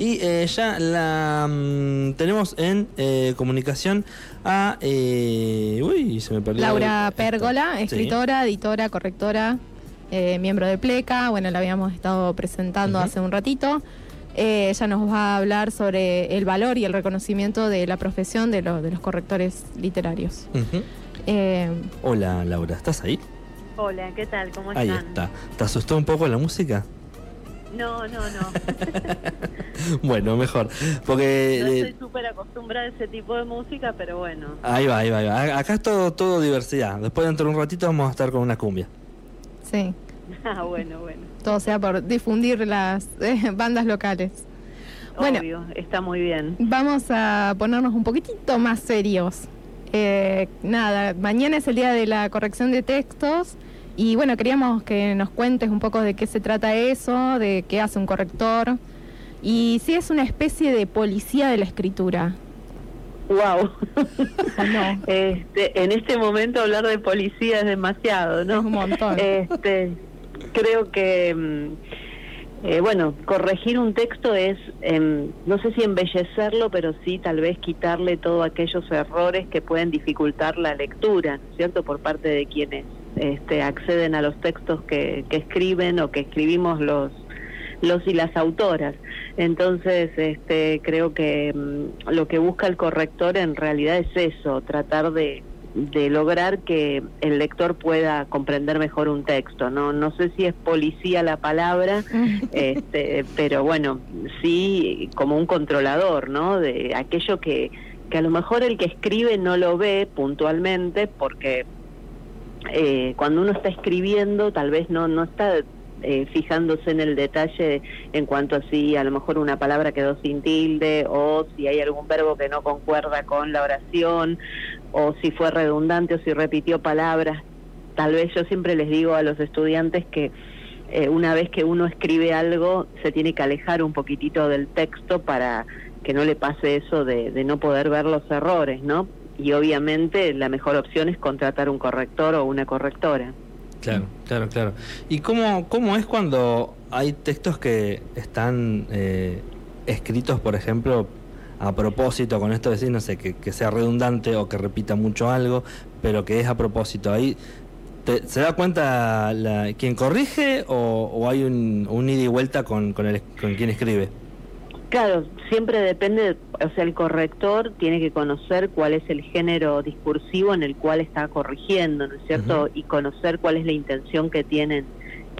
Y eh, ya la mm, tenemos en eh, comunicación a. eh, uy, se me perdió. Laura Esta. Pérgola, Sí. escritora, editora, correctora, eh, miembro de Pleca. Bueno, la habíamos estado presentando hace un ratito. Eh, ella nos va a hablar sobre el valor y el reconocimiento de la profesión de, lo- de los correctores literarios. Eh, Hola, Laura, ¿estás ahí? Hola, ¿qué tal? ¿Cómo Ahí están? está. ¿Te asustó un poco la música? No, no, no. Bueno, mejor. Porque. No eh, estoy súper acostumbrada a ese tipo de música, pero bueno. Ahí va, ahí va, ahí va. Acá es todo, todo diversidad. Después dentro de un ratito vamos a estar con una cumbia. sí, Ah, bueno, bueno. todo sea por difundir las eh, bandas locales. Bueno. Obvio, está muy bien. Vamos a ponernos un poquitito más serios. Eh, nada, mañana es el día de la corrección de textos y bueno, queríamos que nos cuentes un poco de qué se trata eso, de qué hace un corrector y si es una especie de policía de la escritura. Wow. Este, en este momento hablar de policía es demasiado, ¿no? Es un montón. Este, creo que, mm, eh, bueno, corregir un texto es, em, no sé si embellecerlo, pero sí tal vez quitarle todos aquellos errores que pueden dificultar la lectura, ¿no es cierto?, por parte de quienes este, acceden a los textos que, que escriben o que escribimos los los y las autoras. Entonces, este, creo que mm, lo que busca el corrector en realidad es eso, tratar de, de lograr que el lector pueda comprender mejor un texto. No, no sé si es policía la palabra, este, pero bueno, sí como un controlador, ¿no? De aquello que, que a lo mejor el que escribe no lo ve puntualmente porque eh, cuando uno está escribiendo tal vez no, no está eh, fijándose en el detalle en cuanto a si a lo mejor una palabra quedó sin tilde o si hay algún verbo que no concuerda con la oración o si fue redundante o si repitió palabras. Tal vez yo siempre les digo a los estudiantes que eh, una vez que uno escribe algo se tiene que alejar un poquitito del texto para que no le pase eso de, no poder ver los errores, ¿no? Y obviamente la mejor opción es contratar un corrector o una correctora. Claro, claro, claro. ¿Y cómo, cómo es cuando hay textos que están eh, escritos, por ejemplo, a propósito, con esto de decir, no sé, que, que sea redundante o que repita mucho algo, pero que es a propósito? Ahí te- ¿Se da cuenta la, quien corrige o, o hay un, un ida y vuelta con, con, el, con quien escribe? Claro, siempre depende, o sea, el corrector tiene que conocer cuál es el género discursivo en el cual está corrigiendo, ¿no es cierto? Y conocer cuál es la intención que tienen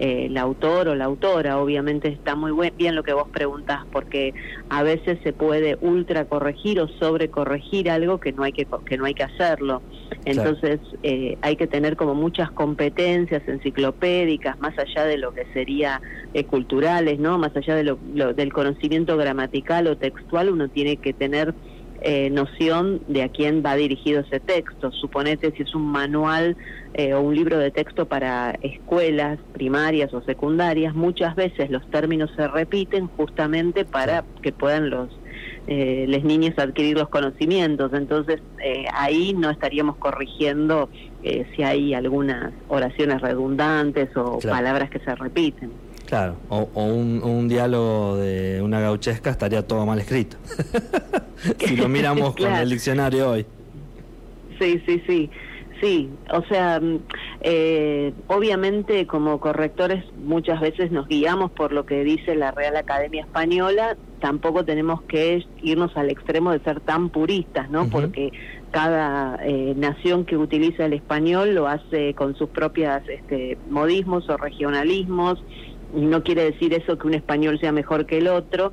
eh, el autor o la autora. Obviamente está muy buen- bien lo que vos preguntás, porque a veces se puede ultra corregir o sobre corregir algo que no hay que que no hay que hacerlo. Entonces eh, hay que tener como muchas competencias enciclopédicas, más allá de lo que sería eh, culturales, ¿no? Más allá de lo, lo- del conocimiento gramatical o textual, uno tiene que tener eh, noción de a quién va dirigido ese texto. Suponete si es un manual eh, o un libro de texto para escuelas primarias o secundarias, muchas veces los términos se repiten justamente para que puedan los eh, les niños adquirir los conocimientos. Entonces eh, ahí no estaríamos corrigiendo eh, si hay algunas oraciones redundantes o Claro. palabras que se repiten. Claro, o, o un, un diálogo de una gauchesca estaría todo mal escrito. si lo miramos con el diccionario hoy. Sí, sí, sí. Sí, o sea, mm, eh, obviamente como correctores muchas veces nos guiamos por lo que dice la Real Academia Española, tampoco tenemos que irnos al extremo de ser tan puristas, ¿no? Porque cada eh, nación que utiliza el español lo hace con sus propias este, modismos o regionalismos, no quiere decir eso que un español sea mejor que el otro,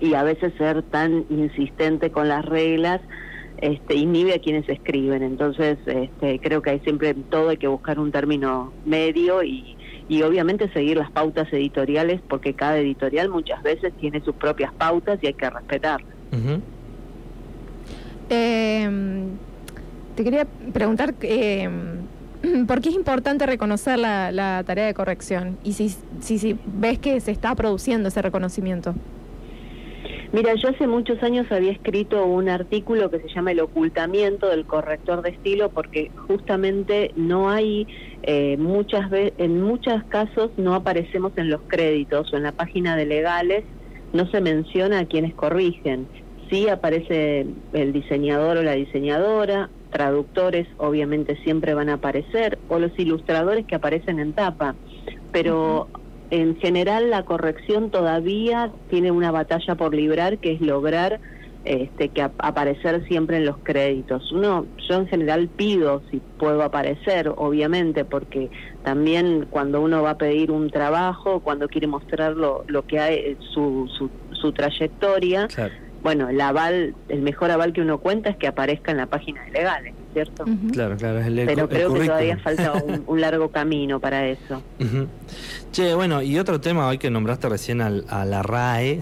y a veces ser tan insistente con las reglas este, inhibe a quienes escriben. Entonces, este, creo que hay siempre en todo hay que buscar un término medio y, y obviamente seguir las pautas editoriales, porque cada editorial muchas veces tiene sus propias pautas y hay que respetarlas. Eh, te quería preguntar eh, por qué es importante reconocer la, la tarea de corrección y si, si, si ves que se está produciendo ese reconocimiento. Mira, yo hace muchos años había escrito un artículo que se llama El ocultamiento del corrector de estilo porque justamente no hay eh, muchas veces, en muchos casos no aparecemos en los créditos o en la página de legales no se menciona a quienes corrigen. Sí aparece el diseñador o la diseñadora, traductores obviamente siempre van a aparecer, o los ilustradores que aparecen en tapa, pero en general la corrección todavía tiene una batalla por librar, que es lograr este, que aparecer siempre en los créditos. Uno, yo en general pido si puedo aparecer, obviamente, porque también cuando uno va a pedir un trabajo, cuando quiere mostrar lo, que hay, su, su, su trayectoria, bueno, el aval, el mejor aval que uno cuenta es que aparezca en la página de legales, ¿cierto? Claro, claro, es el, Pero creo que todavía falta un, largo camino para eso. Che, bueno, y otro tema hoy que nombraste recién al, a la RAE,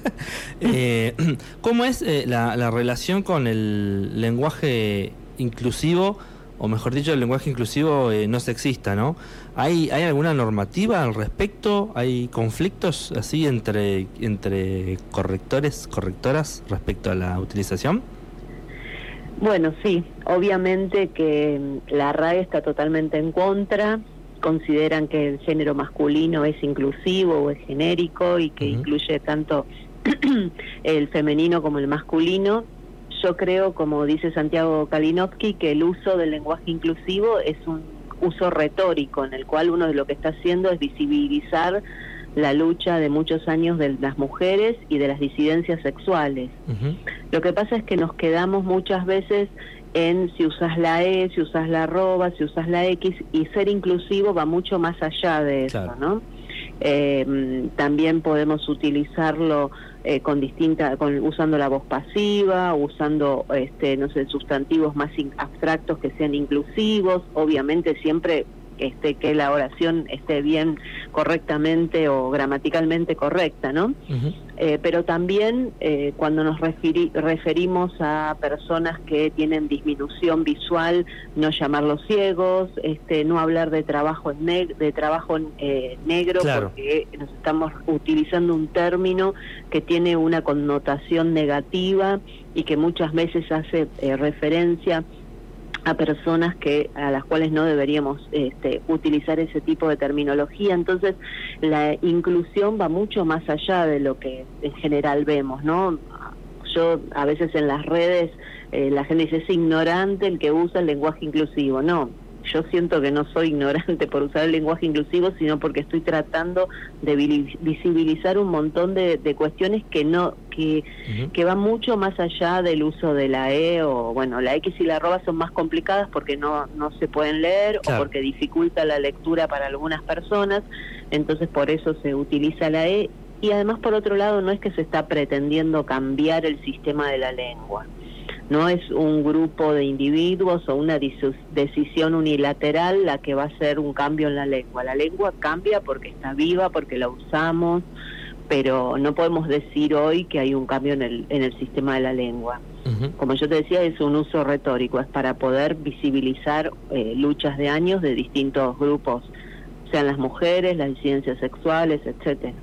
eh, ¿cómo es eh, la, la relación con el lenguaje inclusivo? O mejor dicho, el lenguaje inclusivo eh, no sexista, ¿no? ¿Hay, ¿Hay alguna normativa al respecto? ¿Hay conflictos así entre, entre correctores, correctoras respecto a la utilización? Bueno, sí, obviamente que mm, la RAE está totalmente en contra, consideran que el género masculino es inclusivo o es genérico y que incluye tanto el femenino como el masculino yo creo, como dice Santiago Kalinowski, que el uso del lenguaje inclusivo es un uso retórico en el cual uno de lo que está haciendo es visibilizar la lucha de muchos años de las mujeres y de las disidencias sexuales. Lo que pasa es que nos quedamos muchas veces en si usas la E, si usas la arroba, si usas la X, y ser inclusivo va mucho más allá de eso, ¿no? Eh, también podemos utilizarlo eh, con distinta, con, usando la voz pasiva, usando, este, no sé, sustantivos más abstractos que sean inclusivos, obviamente siempre este, que la oración esté bien correctamente o gramaticalmente correcta, ¿no? Eh, pero también eh, cuando nos referimos a personas que tienen disminución visual, no llamarlos ciegos, este, no hablar de trabajo en de trabajo eh, negro, porque nos estamos utilizando un término que tiene una connotación negativa y que muchas veces hace referencia a personas que a las cuales no deberíamos este, utilizar ese tipo de terminología. Entonces, la inclusión va mucho más allá de lo que en general vemos, ¿no? Yo a veces en las redes eh, la gente dice es ignorante el que usa el lenguaje inclusivo. No, yo siento que no soy ignorante por usar el lenguaje inclusivo, sino porque estoy tratando de visibilizar un montón de, cuestiones que no que, que van mucho más allá del uso de la E o bueno, la X y la arroba son más complicadas porque no no se pueden leer o porque dificulta la lectura para algunas personas, entonces por eso se utiliza la E. Y además por otro lado no es que se está pretendiendo cambiar el sistema de la lengua no es un grupo de individuos o una decisión unilateral la que va a hacer un cambio en la lengua. La lengua cambia porque está viva, porque la usamos, pero no podemos decir hoy que hay un cambio en el, en el sistema de la lengua. Como yo te decía, es un uso retórico, es para poder visibilizar eh, luchas de años de distintos grupos, sean las mujeres, las disidencias sexuales, etcétera.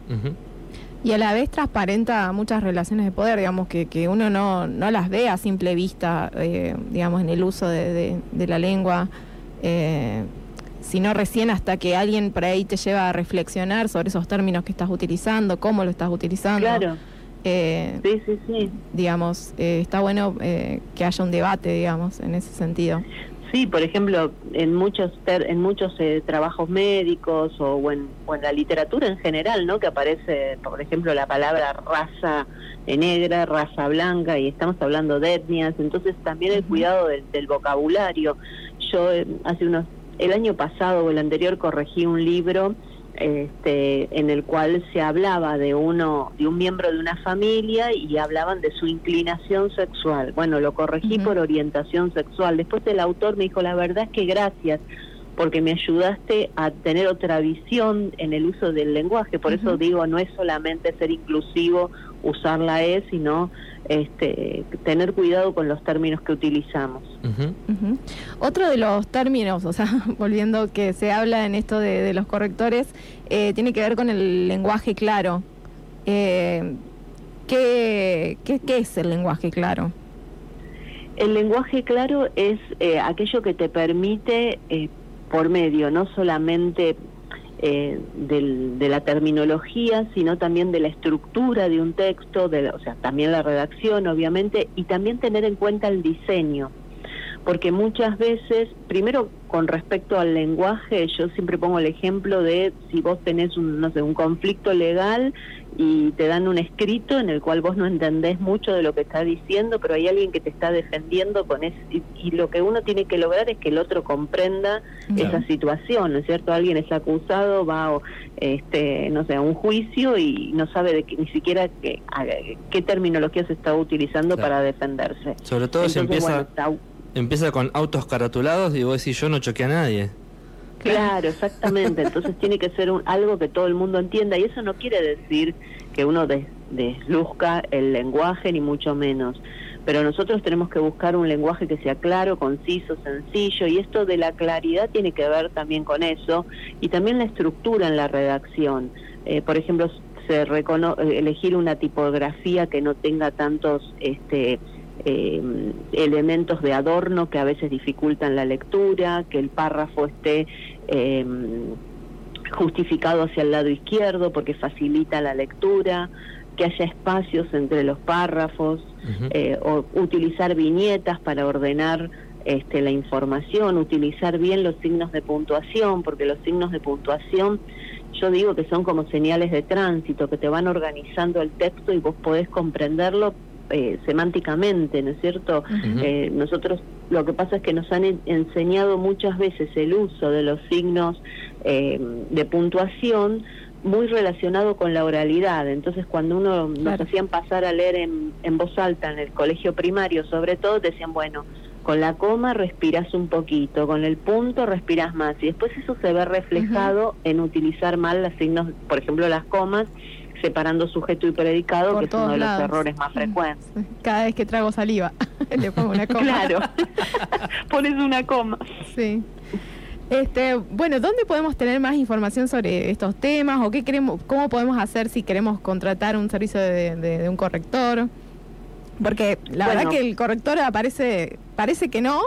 Y a la vez transparenta muchas relaciones de poder, digamos, que, que uno no, no las ve a simple vista, eh, digamos, en el uso de, de, la lengua, eh, sino recién hasta que alguien por ahí te lleva a reflexionar sobre esos términos que estás utilizando, cómo lo estás utilizando. Claro. Eh, sí, sí, sí. Digamos, está bueno que haya un debate, digamos, en ese sentido. Sí, por ejemplo, en muchos en muchos eh, trabajos médicos o en, la literatura en general, ¿no? Que aparece, por ejemplo, la palabra raza negra, raza blanca, y estamos hablando de etnias, entonces también el cuidado del, vocabulario. Yo eh, hace unos, el año pasado o el anterior corregí un libro este, en el cual se hablaba de uno, de un miembro de una familia y hablaban de su inclinación sexual. Bueno, lo corregí por orientación sexual. Después el autor me dijo, la verdad es que gracias, porque me ayudaste a tener otra visión en el uso del lenguaje. Por eso digo, no es solamente ser inclusivo, usar la E, sino este, tener cuidado con los términos que utilizamos. Otro de los términos, o sea, volviendo que se habla en esto de, los correctores, eh, tiene que ver con el lenguaje claro. Eh, ¿qué, es el lenguaje claro? El lenguaje claro es eh, aquello que te permite, por medio no solamente eh, de la terminología, sino también de la estructura de un texto, de, o sea, también la redacción, obviamente, y también tener en cuenta el diseño porque muchas veces, primero con respecto al lenguaje, yo siempre pongo el ejemplo de si vos tenés un, no sé, un conflicto legal y te dan un escrito en el cual vos no entendés mucho de lo que está diciendo, pero hay alguien que te está defendiendo con ese, y, lo que uno tiene que lograr es que el otro comprenda esa situación, ¿no es cierto? Alguien es acusado, va a, este, no sé, a un juicio y no sabe de ni siquiera qué, qué terminología se está utilizando para defenderse. Sobre todo si empieza empieza con autos caratulados y vos decís, yo no choqué a nadie. Claro, exactamente. Entonces tiene que ser un, algo que todo el mundo entienda y eso no quiere decir que uno desluzca el lenguaje ni mucho menos. Pero nosotros tenemos que buscar un lenguaje que sea claro, conciso, sencillo y esto de la claridad tiene que ver también con eso y también la estructura en la redacción. Eh, por ejemplo, se elegir una tipografía que no tenga tantos este, eh, elementos de adorno que a veces dificultan la lectura, que el párrafo esté eh, justificado hacia el lado izquierdo porque facilita la lectura, que haya espacios entre los párrafos, eh, o utilizar viñetas para ordenar este, la información, utilizar bien los signos de puntuación, porque los signos de puntuación yo digo que son como señales de tránsito, que te van organizando el texto y vos podés comprenderlo eh, semánticamente, ¿no es cierto? Eh, nosotros lo que pasa es que nos han enseñado muchas veces el uso de los signos eh, de puntuación muy relacionado con la oralidad. Entonces, cuando uno nos hacían pasar a leer en, en voz alta en el colegio primario, sobre todo, decían, bueno, con la coma respiras un poquito, con el punto respiras más. Y después eso se ve reflejado en utilizar mal los signos, por ejemplo, las comas separando sujeto y predicado, que es uno de los errores más frecuentes. Cada vez que trago saliva, le pongo una coma. claro, pones una coma. Sí. Este, bueno, ¿dónde podemos tener más información sobre estos temas o qué queremos, cómo podemos hacer si queremos contratar un servicio de, un corrector? Porque la verdad que el corrector aparece, parece que no,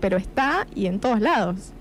pero está y en todos lados.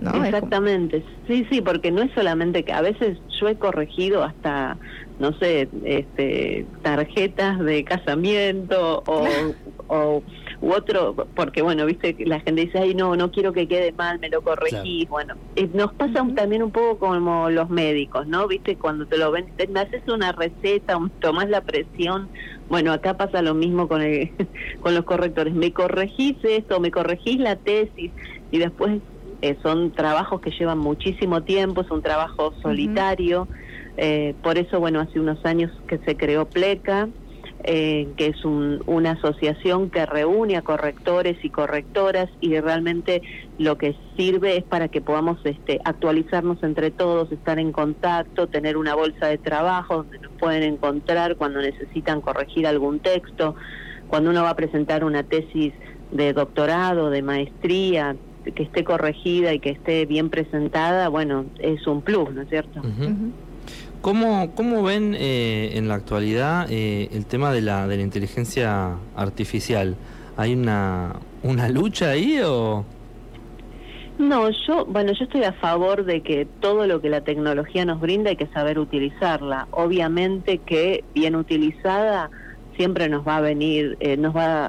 Exactamente, sí, sí, porque no es solamente que a veces yo he corregido hasta, no sé, este, tarjetas de casamiento o, o u otro, porque bueno, viste, la gente dice, ay, no, no quiero que quede mal, me lo corregí. Bueno, eh, nos pasa también un poco como los médicos, ¿no? Viste, cuando te lo ven, te, me haces una receta, tomás la presión. Bueno, acá pasa lo mismo con, el, con los correctores. Me corregís esto, me corregís la tesis y después eh, son trabajos que llevan muchísimo tiempo, es un trabajo solitario, eh, por eso, bueno, hace unos años que se creó PLECA, eh, que es una asociación que reúne a correctores y correctoras y realmente lo que sirve es para que podamos este, actualizarnos entre todos, estar en contacto, tener una bolsa de trabajo donde nos pueden encontrar cuando necesitan corregir algún texto, cuando uno va a presentar una tesis de doctorado, de maestría, que esté corregida y que esté bien presentada, bueno, es un plus, ¿no es cierto? ¿Cómo, ¿Cómo, ven eh, en la actualidad eh, el tema de la, de la inteligencia artificial? ¿Hay una, una lucha ahí o...? No, yo, bueno, yo estoy a favor de que todo lo que la tecnología nos brinda hay que saber utilizarla. Obviamente que bien utilizada siempre nos va a venir, eh, nos va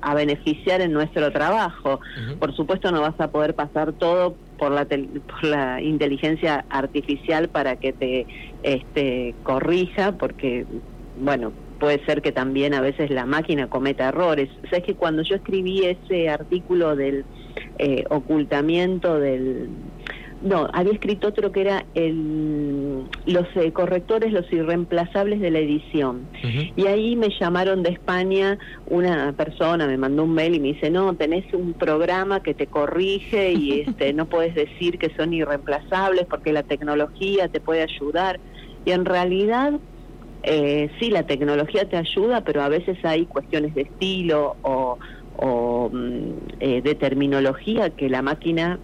a, beneficiar en nuestro trabajo. Por supuesto no vas a poder pasar todo por la, por la inteligencia artificial para que te este, corrija, porque, bueno, puede ser que también a veces la máquina cometa errores. O sea, es que cuando yo escribí ese artículo del eh, ocultamiento del no, había escrito otro que era el, los eh, correctores, los irreemplazables de la edición. Y ahí me llamaron de España una persona, me mandó un mail y me dice, no, tenés un programa que te corrige y este, no puedes decir que son irreemplazables porque la tecnología te puede ayudar. Y en realidad, eh, sí, la tecnología te ayuda, pero a veces hay cuestiones de estilo o, o mm, eh, de terminología que la máquina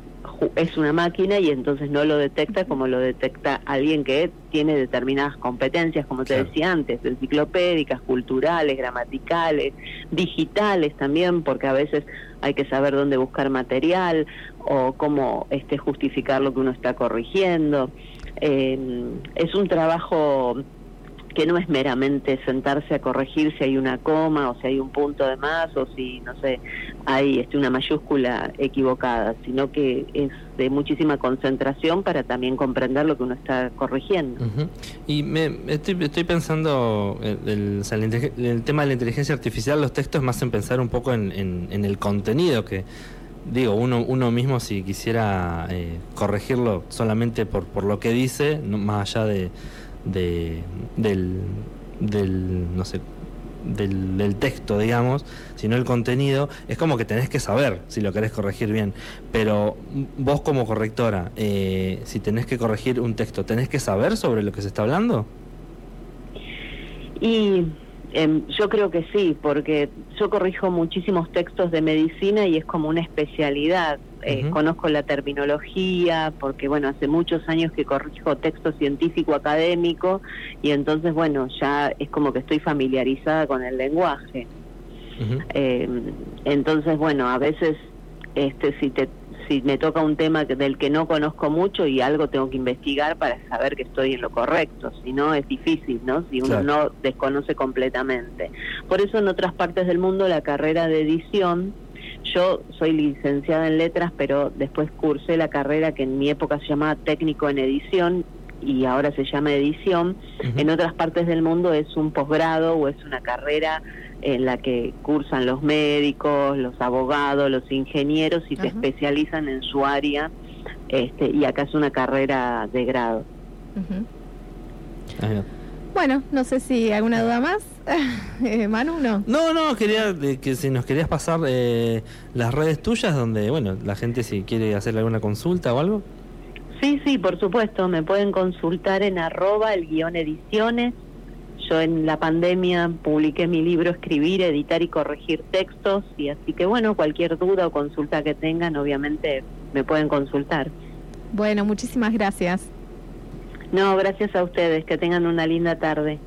es una máquina y entonces no lo detecta como lo detecta alguien que tiene determinadas competencias, como te decía antes, enciclopédicas, culturales, gramaticales, digitales también, porque a veces hay que saber dónde buscar material o cómo este, justificar lo que uno está corrigiendo. Eh, es un trabajo que no es meramente sentarse a corregir si hay una coma o si hay un punto de más o si, no sé, hay este, una mayúscula equivocada, sino que es de muchísima concentración para también comprender lo que uno está corrigiendo. Y me, estoy, estoy pensando, eh, el, el, tema de la inteligencia artificial, los textos más en pensar un poco en, en, el contenido que digo, uno, uno mismo si quisiera eh, corregirlo solamente por, por lo que dice, más allá de, de, del, del, no sé, del, del, texto, digamos, sino el contenido, es como que tenés que saber si lo querés corregir bien. Pero vos como correctora, eh, si tenés que corregir un texto, ¿tenés que saber sobre lo que se está hablando? Y Em, yo creo que sí, porque yo corrijo muchísimos textos de medicina y es como una especialidad. Eh, conozco la terminología, porque bueno, hace muchos años que corrijo texto científico académico y entonces bueno, ya es como que estoy familiarizada con el lenguaje. Em, entonces bueno, a veces este si te si me toca un tema del que no conozco mucho y algo tengo que investigar para saber que estoy en lo correcto, si no es difícil, ¿no? Si uno no desconoce completamente. Por eso en otras partes del mundo la carrera de edición, yo soy licenciada en letras, pero después cursé la carrera que en mi época se llamaba técnico en edición y ahora se llama edición. En otras partes del mundo es un posgrado o es una carrera en la que cursan los médicos, los abogados, los ingenieros y se especializan en su área este, y acá es una carrera de grado. Bueno, no sé si alguna duda más. Eh, Manu, no. No, no, quería que si nos querías pasar eh, las redes tuyas donde, bueno, la gente si quiere hacerle alguna consulta o algo. Sí, sí, por supuesto, me pueden consultar en arroba el guion ediciones yo en la pandemia publiqué mi libro Escribir, Editar y Corregir Textos y así que bueno, cualquier duda o consulta que tengan, obviamente me pueden consultar. Bueno, muchísimas gracias. No, gracias a ustedes, que tengan una linda tarde.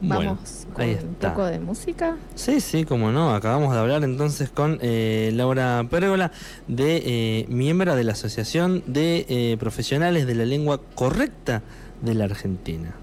Vamos con un poco de música. Sí, sí, como no. Acabamos de hablar entonces con eh, Laura Pérgola, de eh, miembro de la Asociación de eh, Profesionales de la Lengua Correcta de la Argentina.